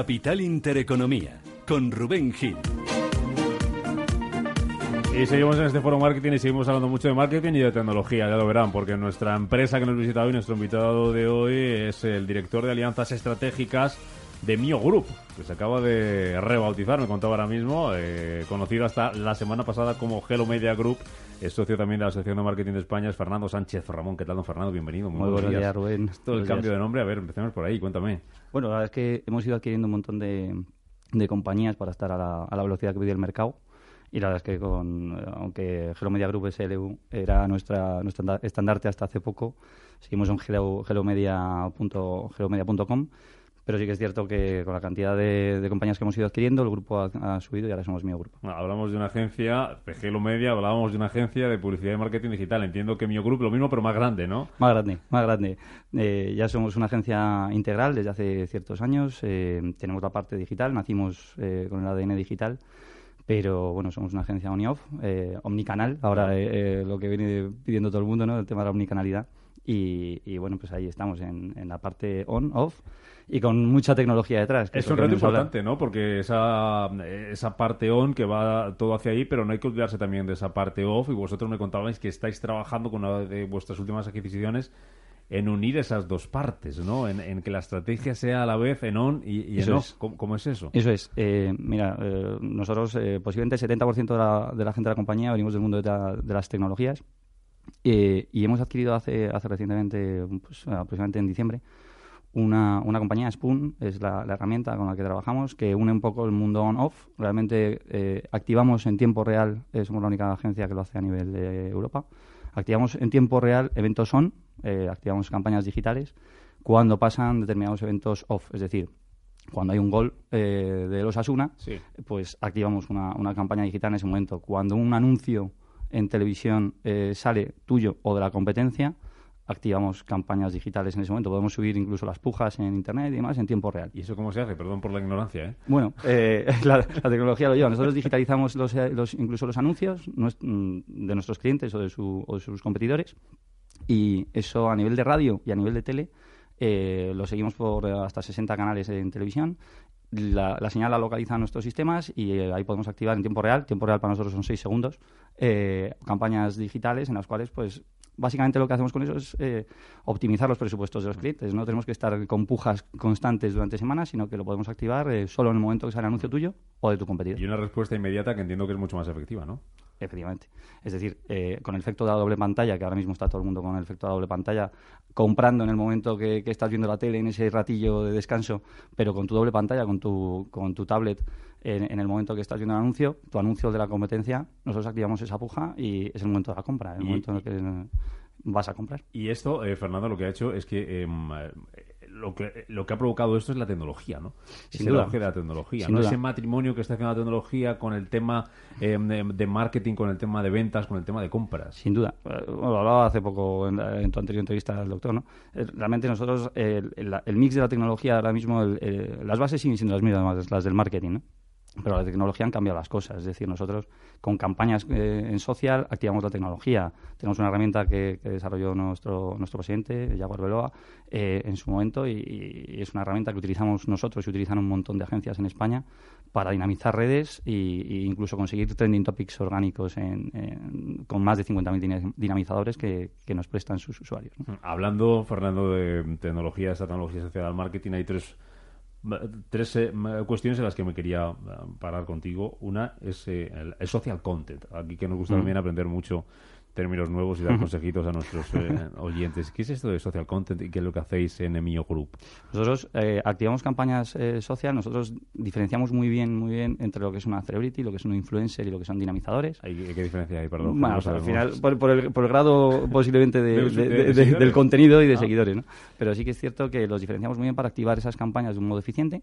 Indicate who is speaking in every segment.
Speaker 1: Capital Intereconomía, con Rubén Gil.
Speaker 2: Y seguimos en este foro marketing y seguimos hablando mucho de marketing y de tecnología, ya lo verán, porque nuestra empresa que nos visita hoy, nuestro invitado de hoy es el director de alianzas estratégicas de Mio Group, que se acaba de rebautizar, me contaba ahora mismo, eh, conocido hasta la semana pasada como Hello Media Group, es socio también de la Asociación de Marketing de España, es Fernando Sánchez Ramón. ¿Qué tal, don Fernando? Bienvenido.
Speaker 3: Muy, buenos días, Rubén.
Speaker 2: Esto el cambio de nombre, a ver, empecemos por ahí, cuéntame.
Speaker 3: Bueno, la verdad es que hemos ido adquiriendo un montón de, de compañías para estar a la, a la velocidad que pide el mercado. Y la verdad es que, con, aunque Hello Media Group SLU era nuestra, nuestro estandarte hasta hace poco, seguimos en hello, hellomedia.com pero sí que es cierto que con la cantidad de, de compañías que hemos ido adquiriendo, el grupo ha, ha subido y ahora somos Mio Grupo.
Speaker 2: Bueno, hablamos de una agencia, de Hello Media, hablábamos de una agencia de publicidad y marketing digital. Entiendo que Mio Group lo mismo, pero más grande, ¿no?
Speaker 3: Más grande, más grande. Eh, ya somos una agencia integral desde hace ciertos años. Eh, tenemos la parte digital, nacimos eh, con el ADN digital pero bueno, somos una agencia on y off, eh, omnicanal, ahora eh, eh, lo que viene pidiendo todo el mundo, ¿no? El tema de la omnicanalidad. Y, y bueno, pues ahí estamos en, en, la parte on, off y con mucha tecnología detrás.
Speaker 2: Que es, es un reto importante, ¿no? Porque esa, esa parte on que va todo hacia ahí, pero no hay que olvidarse también de esa parte off. Y vosotros me contabais que estáis trabajando con una de vuestras últimas adquisiciones en unir esas dos partes, ¿no? En, en, que la estrategia sea a la vez en on y, y en off. Es. ¿Cómo, ¿Cómo, es eso?
Speaker 3: Eso es. Eh, mira, eh, nosotros eh, posiblemente el 70% de la, de la, gente de la compañía venimos del mundo de, la, de las tecnologías eh, y hemos adquirido hace, hace recientemente, pues, aproximadamente en diciembre, una, una, compañía, Spoon, es la, la, herramienta con la que trabajamos, que une un poco el mundo on-off. Realmente eh, activamos en tiempo real, eh, somos la única agencia que lo hace a nivel de Europa, activamos en tiempo real eventos on, eh, activamos campañas digitales, cuando pasan determinados eventos off, es decir, cuando hay un gol eh, de los Asuna,
Speaker 2: sí.
Speaker 3: pues activamos una, una, campaña digital en ese momento. Cuando un anuncio en televisión eh, sale tuyo o de la competencia, activamos campañas digitales en ese momento. Podemos subir incluso las pujas en Internet y demás en tiempo real.
Speaker 2: ¿Y eso cómo se hace? Perdón por la ignorancia. ¿eh?
Speaker 3: Bueno, eh, la, la, tecnología lo lleva. Nosotros digitalizamos los, los, incluso los anuncios de nuestros clientes o de, su, o de, sus competidores y eso a nivel de radio y a nivel de tele eh, lo seguimos por hasta 60 canales en televisión. La, la, señal la localiza nuestros sistemas y eh, ahí podemos activar en tiempo real. Tiempo real para nosotros son 6 segundos. Eh, campañas digitales en las cuales pues básicamente lo que hacemos con eso es eh, optimizar los presupuestos de los clientes. No tenemos que estar con pujas constantes durante semanas, sino que lo podemos activar eh, solo en el momento que sale el anuncio tuyo o de tu competidor.
Speaker 2: Y una respuesta inmediata que entiendo que es mucho más efectiva, ¿no?
Speaker 3: Efectivamente. Es decir, eh, con el efecto de la doble pantalla, que ahora mismo está todo el mundo con el efecto de la doble pantalla, comprando en el momento que, que estás viendo la tele, en ese ratillo de descanso, pero con tu doble pantalla, con tu, con tu tablet, en, en, el momento que estás viendo el anuncio, tu anuncio de la competencia, nosotros activamos esa puja y es el momento de la compra, el
Speaker 2: y,
Speaker 3: momento en el que vas a comprar.
Speaker 2: Y esto, eh, Fernando, lo que ha hecho es que, eh, lo que lo que ha provocado esto es la tecnología, ¿no?
Speaker 3: Sin
Speaker 2: es
Speaker 3: duda.
Speaker 2: el de la tecnología,
Speaker 3: Sin
Speaker 2: ¿no?
Speaker 3: duda.
Speaker 2: Ese matrimonio que está haciendo la tecnología con el tema eh, de, de, marketing, con el tema de ventas, con el tema de compras.
Speaker 3: Sin duda. Bueno, hablaba hace poco en, en, tu anterior entrevista al doctor, ¿no? Realmente nosotros, el, el, el mix de la tecnología ahora mismo, el, las bases siguen siendo las mismas, las del marketing, ¿no? Pero la tecnología han cambiado las cosas. Es decir, nosotros con campañas eh, en social activamos la tecnología. Tenemos una herramienta que, que desarrolló nuestro, nuestro presidente, Jaguar Beloa, eh, en su momento y, y, es una herramienta que utilizamos nosotros y utilizan un montón de agencias en España para dinamizar redes e incluso conseguir trending topics orgánicos en, en, con más de 50.000 dinamizadores que, que, nos prestan sus usuarios. ¿no?
Speaker 2: Hablando, Fernando, de tecnología, esta tecnología asociada al marketing, hay tres tres eh, cuestiones en las que me quería parar contigo. Una es eh, el, el, social content. Aquí que nos gusta mm. también aprender mucho términos nuevos y dar consejitos a nuestros eh, oyentes. ¿Qué es esto de social content y qué es lo que hacéis en Emio Group?
Speaker 3: Nosotros eh, activamos campañas eh, social, nosotros diferenciamos muy bien muy bien entre lo que es una celebrity, lo que es un influencer y lo que son dinamizadores.
Speaker 2: ¿Qué diferencia hay? Perdón,
Speaker 3: bueno, al final, por, el, grado posiblemente del contenido y de ah. seguidores, ¿no? Pero sí que es cierto que los diferenciamos muy bien para activar esas campañas de un modo eficiente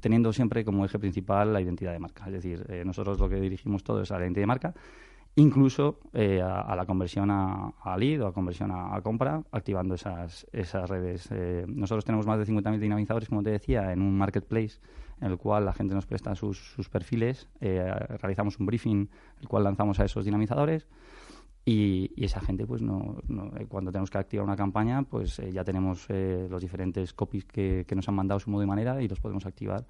Speaker 3: teniendo siempre como eje principal la identidad de marca. Es decir, nosotros lo que dirigimos todo es a la identidad de marca incluso eh, a, la conversión a, lead o a conversión a, compra, activando esas, esas redes. Eh, nosotros tenemos más de 50.000 dinamizadores, como te decía, en un marketplace en el cual la gente nos presta sus, sus perfiles, eh, realizamos un briefing, el cual lanzamos a esos dinamizadores. Y, esa gente, pues no, cuando tenemos que activar una campaña, pues ya tenemos los diferentes copies que, que, nos han mandado su modo y manera y los podemos activar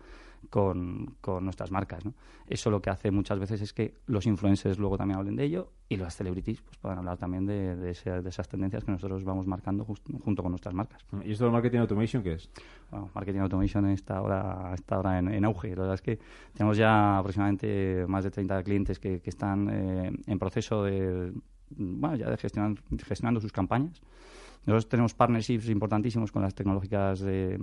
Speaker 3: con, con nuestras marcas. ¿no? Eso lo que hace muchas veces es que los influencers luego también hablen de ello y las celebrities pues puedan hablar también de, de, esas tendencias que nosotros vamos marcando junto con nuestras marcas.
Speaker 2: ¿Y esto de marketing automation qué es?
Speaker 3: Bueno, marketing automation está ahora, está ahora en, auge. La verdad es que tenemos ya aproximadamente más de 30 clientes que, que están eh, en proceso de, bueno, ya de gestionar, gestionando sus campañas. Nosotros tenemos partnerships importantísimos con las tecnológicas de,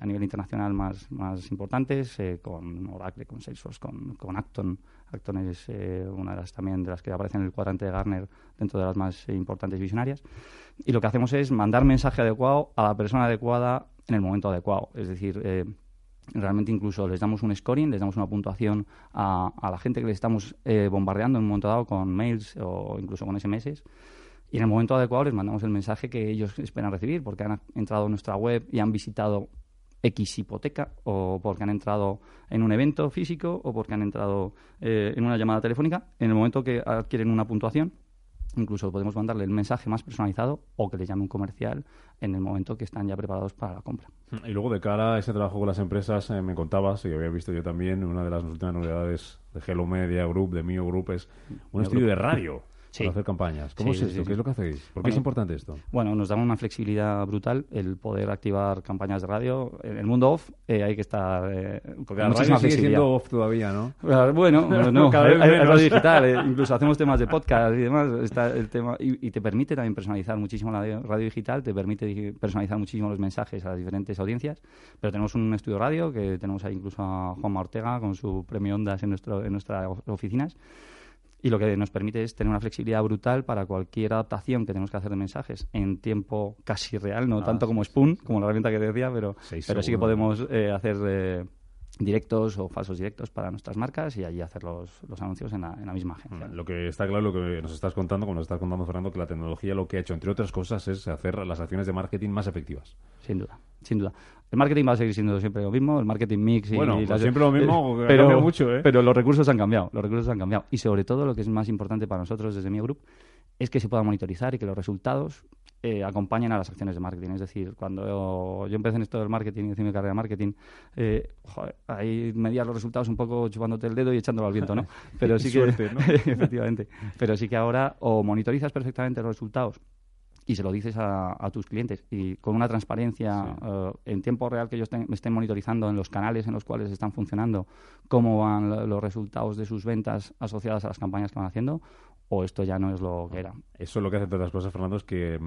Speaker 3: a nivel internacional más, más importantes, eh, con Oracle, con Salesforce, con, con Acton. Acton es eh, una de las también de las que aparecen en el cuadrante de Gartner dentro de las más importantes visionarias. Y lo que hacemos es mandar mensaje adecuado a la persona adecuada en el momento adecuado. Es decir, eh, realmente incluso les damos un scoring, les damos una puntuación a, a la gente que les estamos bombardeando en un momento dado con mails o incluso con SMS y en el momento adecuado les mandamos el mensaje que ellos esperan recibir, porque han entrado a nuestra web y han visitado X hipoteca, o porque han entrado en un evento físico, o porque han entrado eh, en una llamada telefónica. En el momento que adquieren una puntuación, incluso podemos mandarle el mensaje más personalizado o que le llame un comercial en el momento que están ya preparados para la compra.
Speaker 2: Y luego de cara a ese trabajo con las empresas, eh, me contabas, y había visto yo también, una de las últimas novedades de Hello Media Group, de Mio Group, es un estudio de radio para hacer campañas. ¿Cómo es esto? ¿Qué es lo que hacéis? ¿Por qué es importante esto?
Speaker 3: Bueno, nos da una flexibilidad brutal el poder activar campañas de radio. En el mundo off eh, hay que estar... Eh,
Speaker 2: porque la radio sigue siendo off todavía, ¿no?
Speaker 3: Bueno, no, Cada vez hay, radio digital. Eh, incluso hacemos temas de podcast y demás. Está el tema, y, te permite también personalizar muchísimo la radio digital, te permite personalizar muchísimo los mensajes a las diferentes audiencias. Pero tenemos un estudio radio que tenemos ahí incluso a Juanma Ortega con su premio Ondas en, nuestro, en nuestras oficinas y lo que nos permite es tener una flexibilidad brutal para cualquier adaptación que tenemos que hacer de mensajes en tiempo casi real, no ah, tanto como Spoon, como la herramienta que te decía, pero, pero sí que podemos eh, hacer eh, directos o falsos directos para nuestras marcas y allí hacer los, los anuncios en la, en la, misma agencia.
Speaker 2: Lo que está claro, lo que nos estás contando, como nos estás contando Fernando, que la tecnología lo que ha hecho, entre otras cosas, es hacer las acciones de marketing más efectivas.
Speaker 3: Sin duda, sin duda. El marketing va a seguir siendo siempre lo mismo, el marketing mix y...
Speaker 2: Bueno, pues siempre lo mismo, pero, mucho, ¿eh?
Speaker 3: Pero los recursos han cambiado, los recursos han cambiado. Y sobre todo, lo que es más importante para nosotros desde mi grupo es que se pueda monitorizar y que los resultados eh, acompañen a las acciones de marketing. Es decir, cuando yo empecé en esto del marketing hice mi carrera de marketing, eh, ahí medías los resultados un poco chupándote el dedo y echándolo al viento, ¿no? Pero sí que, efectivamente, pero sí que ahora o monitorizas perfectamente los resultados y se lo dices a, tus clientes y con una transparencia eh, en tiempo real que ellos me estén monitorizando en los canales en los cuales están funcionando cómo van los resultados de sus ventas asociadas a las campañas que van haciendo o esto ya no es lo que era.
Speaker 2: Eso lo que hace todas las cosas, Fernando, es que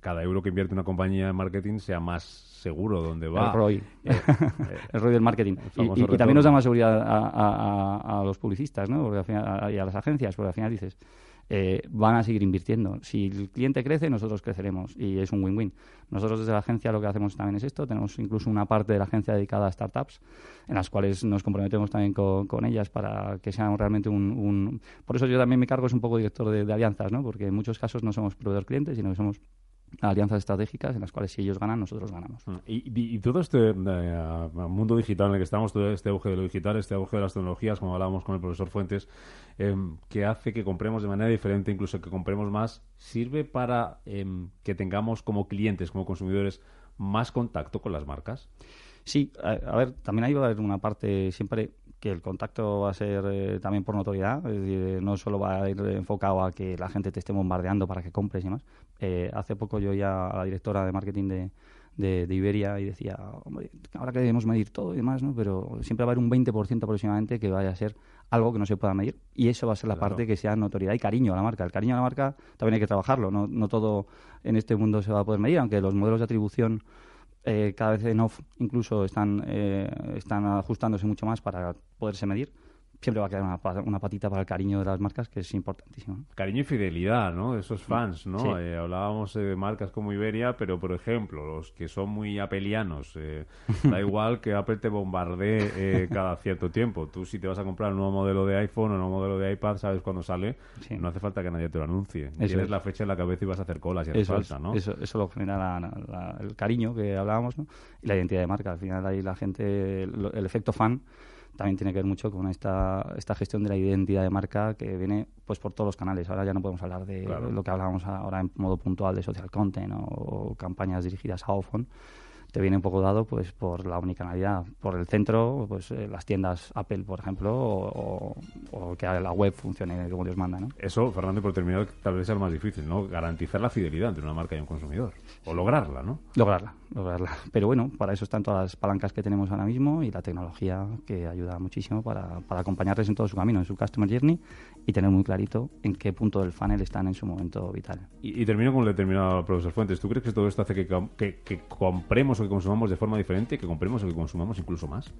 Speaker 2: cada euro que invierte una compañía en marketing sea más seguro donde va.
Speaker 3: El ROI. Eh, eh, el ROI del marketing. Y, también nos da más seguridad a, los publicistas ¿no? Porque al final, y a las agencias, porque al final dices, eh, van a seguir invirtiendo. Si el cliente crece, nosotros creceremos y es un win-win. Nosotros desde la agencia lo que hacemos también es esto. Tenemos incluso una parte de la agencia dedicada a startups en las cuales nos comprometemos también con, ellas para que sean realmente un, Por eso yo también me cargo es un poco director de, alianzas, ¿no? porque en muchos casos no somos proveedor clientes, sino que somos alianzas estratégicas en las cuales si ellos ganan, nosotros ganamos. Mm.
Speaker 2: Y, todo este eh, mundo digital en el que estamos, todo este auge de lo digital, este auge de las tecnologías, como hablábamos con el profesor Fuentes, em, que hace que compremos de manera diferente, incluso que compremos más, ¿sirve para em, que tengamos como clientes, como consumidores, más contacto con las marcas?
Speaker 3: Sí, a, ver, también hay una parte siempre que el contacto va a ser eh, también por notoriedad, es decir, eh, no solo va a ir enfocado a que la gente te esté bombardeando para que compres y más. Eh, hace poco yo ya a la directora de marketing de, de, Iberia y decía, hombre, ahora que debemos medir todo y demás, ¿no? pero siempre va a haber un 20% aproximadamente que vaya a ser algo que no se pueda medir. Y eso va a ser la parte que sea notoriedad y cariño a la marca. El cariño a la marca también hay que trabajarlo. No, no todo en este mundo se va a poder medir, aunque los modelos de atribución eh, cada vez en off incluso están, eh, están ajustándose mucho más para poderse medir siempre va a quedar una, patita para el cariño de las marcas, que es importantísimo.
Speaker 2: Cariño y fidelidad, ¿no? De esos fans, ¿no? Eh, hablábamos de marcas como Iberia, pero, por ejemplo, los que son muy apelianos, eh, da igual que Apple te bombardee eh, cada cierto tiempo. Tú, si te vas a comprar un nuevo modelo de iPhone o un nuevo modelo de iPad, sabes cuándo sale. No hace falta que nadie te lo anuncie. Tienes la fecha en la cabeza y vas a hacer colas si hace falta, ¿no?
Speaker 3: Eso, eso lo genera el cariño que hablábamos, ¿no? Y la identidad de marca. Al final ahí la gente, el efecto fan también tiene que ver mucho con esta, esta gestión de la identidad de marca que viene pues por todos los canales. Ahora ya no podemos hablar de lo que hablábamos ahora en modo puntual de social content o, campañas dirigidas a Ofon te viene un poco dado pues por la unicanalidad, por el centro, pues eh, las tiendas Apple, por ejemplo, o, que la web funcione como Dios manda, ¿no?
Speaker 2: Eso, Fernando, por terminar, tal vez sea lo más difícil, ¿no? Garantizar la fidelidad entre una marca y un consumidor. O lograrla, ¿no?
Speaker 3: Lograrla, lograrla. Pero bueno, para eso están todas las palancas que tenemos ahora mismo y la tecnología que ayuda muchísimo para, para acompañarles en todo su camino, en su customer journey y tener muy clarito en qué punto del funnel están en su momento vital.
Speaker 2: Y, termino con el determinado profesor Fuentes. ¿Tú crees que todo esto hace que, que, compremos o que consumamos de forma diferente, que compremos o que consumamos incluso más?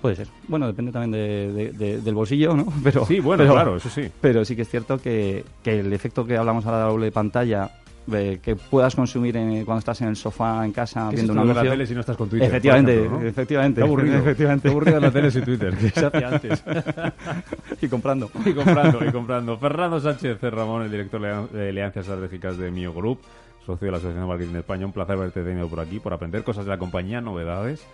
Speaker 3: Puede ser. Bueno, depende también de, del bolsillo, ¿no? Pero,
Speaker 2: sí, bueno, claro, eso sí.
Speaker 3: Pero sí que es cierto que, que el efecto que hablamos ahora de la doble pantalla que puedas consumir cuando estás en el sofá en casa viendo una
Speaker 2: la tele si no estás con Twitter
Speaker 3: efectivamente efectivamente.
Speaker 2: Qué aburrido. Efectivamente.
Speaker 3: Aburrido
Speaker 2: la tele sin Twitter.
Speaker 3: Que se hacía antes. Y comprando.
Speaker 2: Y comprando y comprando. Fernando Sánchez Ramón el director de Alianzas Estratégicas de Mio Group socio de la Asociación de Marketing de España un placer verte tenido por aquí por aprender cosas de la compañía novedades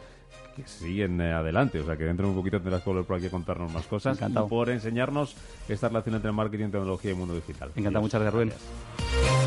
Speaker 2: que siguen eh, adelante. O sea, que dentro de un poquito tendrás que volver por aquí a contarnos más cosas.
Speaker 3: Encantado.
Speaker 2: por enseñarnos esta relación entre marketing, tecnología y mundo digital.
Speaker 3: Encantado, muchas gracias, Rubén.